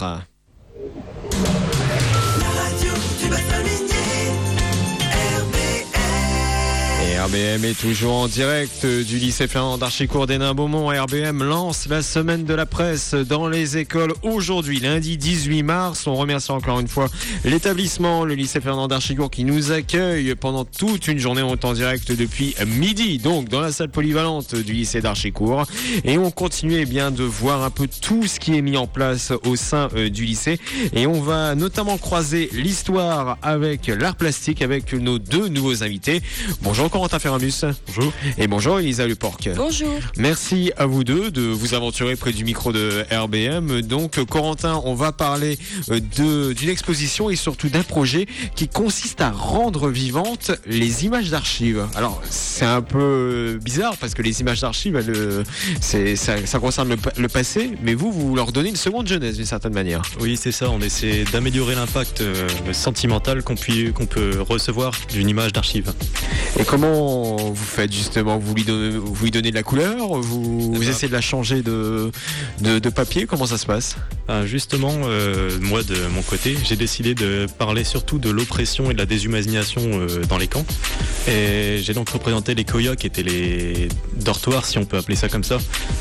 orchestre. RBM est toujours en direct du lycée Fernand d'Archicourt d'Hénin-Beaumont. RBM lance la semaine de la presse dans les écoles aujourd'hui, lundi 18 mars. On remercie encore une fois l'établissement, le lycée Fernand d'Archicourt qui nous accueille pendant toute une journée en temps direct depuis midi, donc dans la salle polyvalente du lycée d'Archicourt. Et on continue eh bien de voir un peu tout ce qui est mis en place au sein euh, du lycée. Et on va notamment croiser l'histoire avec l'art plastique avec nos deux nouveaux invités. Bonjour Corentin Ferramus. Bonjour. Et bonjour Elisa Leporc. Bonjour. Merci à vous deux de vous aventurer près du micro de RBM. Donc Corentin, on va parler euh, d'une exposition et surtout d'un projet qui consiste à rendre vivantes les images d'archives. Alors c'est un peu bizarre parce que les images d'archives, ça, ça, concerne le, passé, mais vous, vous leur donnez une seconde jeunesse d'une certaine manière. Oui, c'est ça. On essaie d'améliorer l'impact euh, sentimental qu'on qu'on peut recevoir d'une image d'archive. Et comment vous faites justement? Vous lui, donnez, vous lui donnez de la couleur? Vous, eh ben. essayez de la changer de, de, papier? Comment ça se passe? Ah, Justement, euh, moi de mon côté, j'ai décidé de parler surtout de l'oppression et de la déshumanisation euh, dans les camps. Et j'ai donc représenté les Koya qui étaient les dortoirs, si on peut appeler ça comme ça,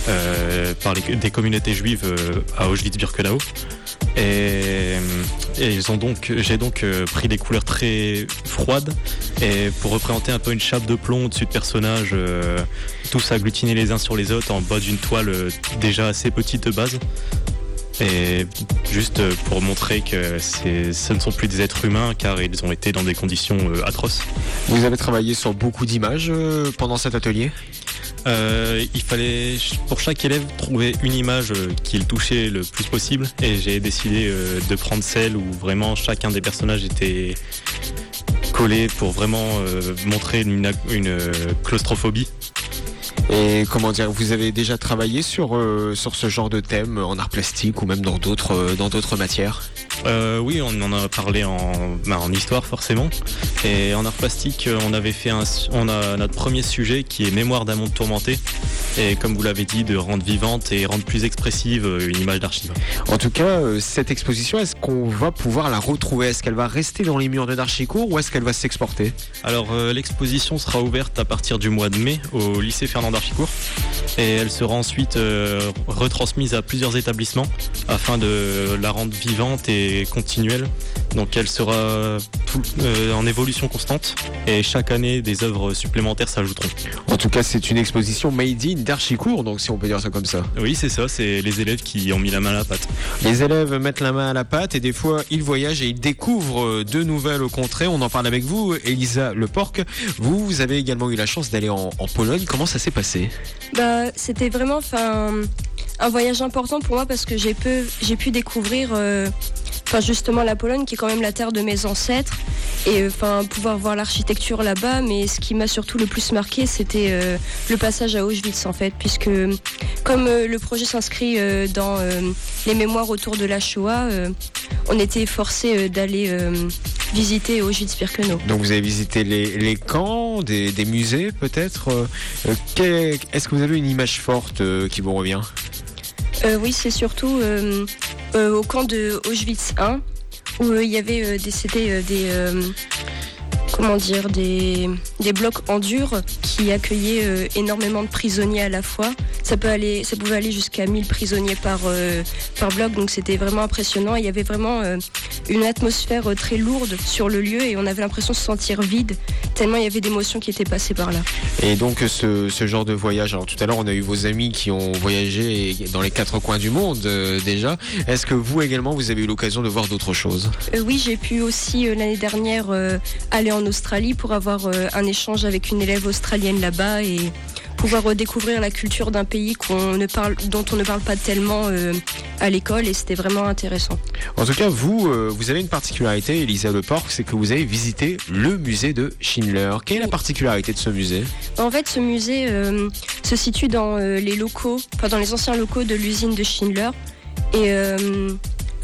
euh, par les, des communautés juives à Auschwitz-Birkenau. Et, ils ont donc, j'ai donc euh, pris des couleurs très froides et pour représenter un peu une chape de plomb au-dessus de personnages, euh, tous agglutinés les uns sur les autres en bas d'une toile euh, déjà assez petite de base. Et juste pour montrer que ce ne sont plus des êtres humains car ils ont été dans des conditions atroces. Vous avez travaillé sur beaucoup d'images pendant cet atelier? Euh, il fallait pour chaque élève trouver une image euh, qui le touchait le plus possible et j'ai décidé euh, de prendre celle où vraiment chacun des personnages était collé pour vraiment montrer une, claustrophobie. Et comment dire, vous avez déjà travaillé sur, sur ce genre de thème en art plastique ou même dans d'autres dans d'autres matières? Euh, oui, on en a parlé en, bah, en histoire forcément. Et en art plastique, euh, on avait fait un, on a notre premier sujet qui est Mémoire d'un monde tourmenté. Et comme vous l'avez dit, de rendre vivante et rendre plus expressive euh, une image d'archive. En tout cas, cette exposition, est-ce qu'on va pouvoir la retrouver? Est-ce qu'elle va rester dans les murs de d'Archicourt ou est-ce qu'elle va s'exporter? Alors, l'exposition sera ouverte à partir du mois de mai au lycée Fernand d'Archicourt. Et elle sera ensuite retransmise à plusieurs établissements afin de la rendre vivante et continuelle. Donc elle sera euh, en évolution constante et chaque année des œuvres supplémentaires s'ajouteront. En tout cas, c'est une exposition made in d'Archicourt, donc si on peut dire ça comme ça. Oui, c'est ça, c'est les élèves qui ont mis la main à la pâte. Les élèves mettent la main à la pâte et des fois ils voyagent et ils découvrent de nouvelles contrées. On en parle avec vous, Elisa Leporc. Vous, vous avez également eu la chance d'aller en, Pologne. Comment ça s'est passé? Bah, c'était vraiment un voyage important pour moi parce que j'ai pu, pu découvrir euh, enfin justement la Pologne qui est quand même la terre de mes ancêtres et enfin pouvoir voir l'architecture là-bas mais ce qui m'a surtout le plus marqué c'était euh, le passage à Auschwitz en fait puisque comme euh, le projet s'inscrit euh, dans les mémoires autour de la Shoah on était forcé d'aller visiter Auschwitz-Birkenau. Donc vous avez visité les, camps, des, musées peut-être. Est-ce que vous avez une image forte qui vous revient? Oui, c'est surtout euh, au camp de Auschwitz 1 où euh, il y avait des, c'était des comment dire, des, des blocs en dur qui accueillaient euh, énormément de prisonniers à la fois. Ça, peut aller, ça pouvait aller jusqu'à 1000 prisonniers par, euh, par bloc, donc c'était vraiment impressionnant. Il y avait vraiment euh, une atmosphère très lourde sur le lieu et on avait l'impression de se sentir vide, tellement il y avait d'émotions qui étaient passées par là. Et donc ce, ce genre de voyage, alors tout à l'heure on a eu vos amis qui ont voyagé dans les quatre coins du monde déjà. Est-ce que vous également vous avez eu l'occasion de voir d'autres choses? Oui, j'ai pu aussi l'année dernière aller en Australie pour avoir un échange avec une élève australienne là-bas et pouvoir redécouvrir la culture d'un pays qu'on ne parle, dont on ne parle pas tellement euh, à l'école et c'était vraiment intéressant. En tout cas, vous, euh, vous avez une particularité, Elisa Leporc, c'est que vous avez visité le musée de Schindler. Quelle est la particularité de ce musée? En fait, ce musée se situe dans les locaux, enfin dans les anciens locaux de l'usine de Schindler et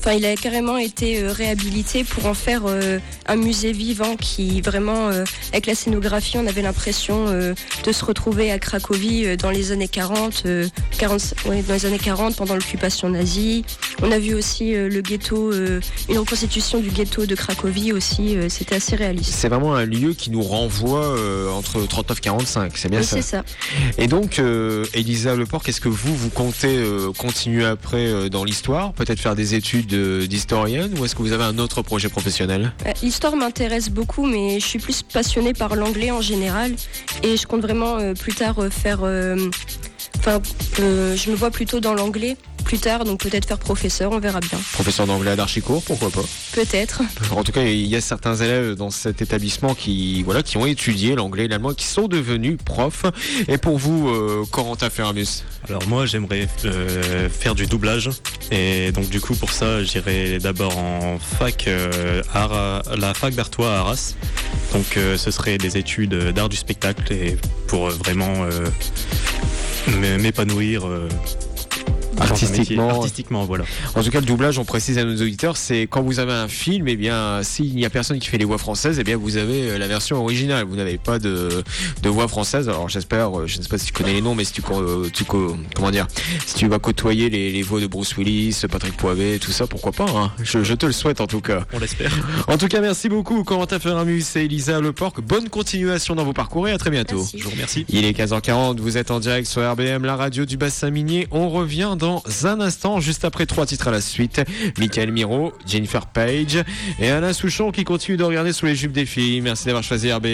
Enfin, il a carrément été euh, réhabilité pour en faire euh, un musée vivant qui vraiment, euh, avec la scénographie, on avait l'impression de se retrouver à Cracovie dans les années 40, 40 ouais, dans les années 40 pendant l'occupation nazie. On a vu aussi le ghetto, une reconstitution du ghetto de Cracovie aussi. C'était assez réaliste. C'est vraiment un lieu qui nous renvoie entre 39 et 45. C'est bien oui, ça. c'est ça. Et donc, Elisa Leport, qu'est-ce que vous vous comptez continuer après dans l'histoire? Peut-être faire des études d'historienne ou est-ce que vous avez un autre projet professionnel? Euh, L'histoire m'intéresse beaucoup, mais je suis plus passionnée par l'anglais en général et je compte vraiment euh, plus tard euh, faire. Enfin, je me vois plutôt dans l'anglais plus tard, donc peut-être faire professeur, on verra bien. Professeur d'anglais à d'archicourt, pourquoi pas? Peut-être. En tout cas, il y a certains élèves dans cet établissement qui, voilà, qui ont étudié l'anglais et l'allemand, qui sont devenus profs. Et pour vous, euh, Corentin Ferramus Alors moi, j'aimerais euh, faire du doublage. Et donc du coup, pour ça, j'irai d'abord en fac, euh, à la fac d'Artois à Arras. Donc ce serait des études d'art du spectacle et pour vraiment m'épanouir artistiquement. artistiquement, voilà. En tout cas, le doublage, on précise à nos auditeurs, c'est quand vous avez un film, et eh bien, s'il n'y a personne qui fait les voix françaises, et eh bien, vous avez euh, la version originale. Vous n'avez pas de, de voix française. Alors, j'espère, euh, je ne sais pas si tu connais les noms, mais si tu, euh, tu comment dire, si tu vas côtoyer les, les voix de Bruce Willis, Patrick Poivet, tout ça, pourquoi pas, hein je, je, te le souhaite en tout cas. On l'espère. En tout cas, merci beaucoup, Corentin Ferramus et Elisa Leporc. Bonne continuation dans vos parcours et à très bientôt. Je vous remercie. Il est 15h40, vous êtes en direct sur RBM, la radio du bassin minier. On revient dans un instant, juste après trois titres à la suite. Michael Miro, Jennifer Page et Alain Souchon qui continue de regarder sous les jupes des filles. Merci d'avoir choisi RB.